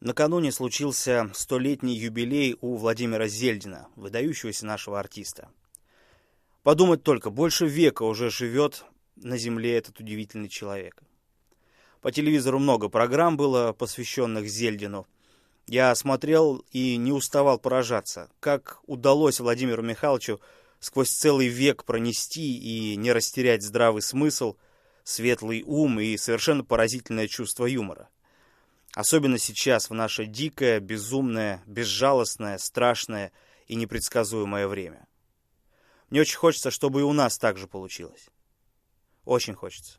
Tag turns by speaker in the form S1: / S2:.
S1: Накануне случился столетний юбилей у Владимира Зельдина, выдающегося нашего артиста. Подумать только, больше века уже живет на земле этот удивительный человек. По телевизору много программ было, посвященных Зельдину. Я смотрел и не уставал поражаться, как удалось Владимиру Михайловичу сквозь целый век пронести и не растерять здравый смысл, светлый ум и совершенно поразительное чувство юмора. Особенно сейчас, в наше дикое, безумное, безжалостное, страшное и непредсказуемое время. Мне очень хочется, чтобы и у нас так же получилось. Очень хочется.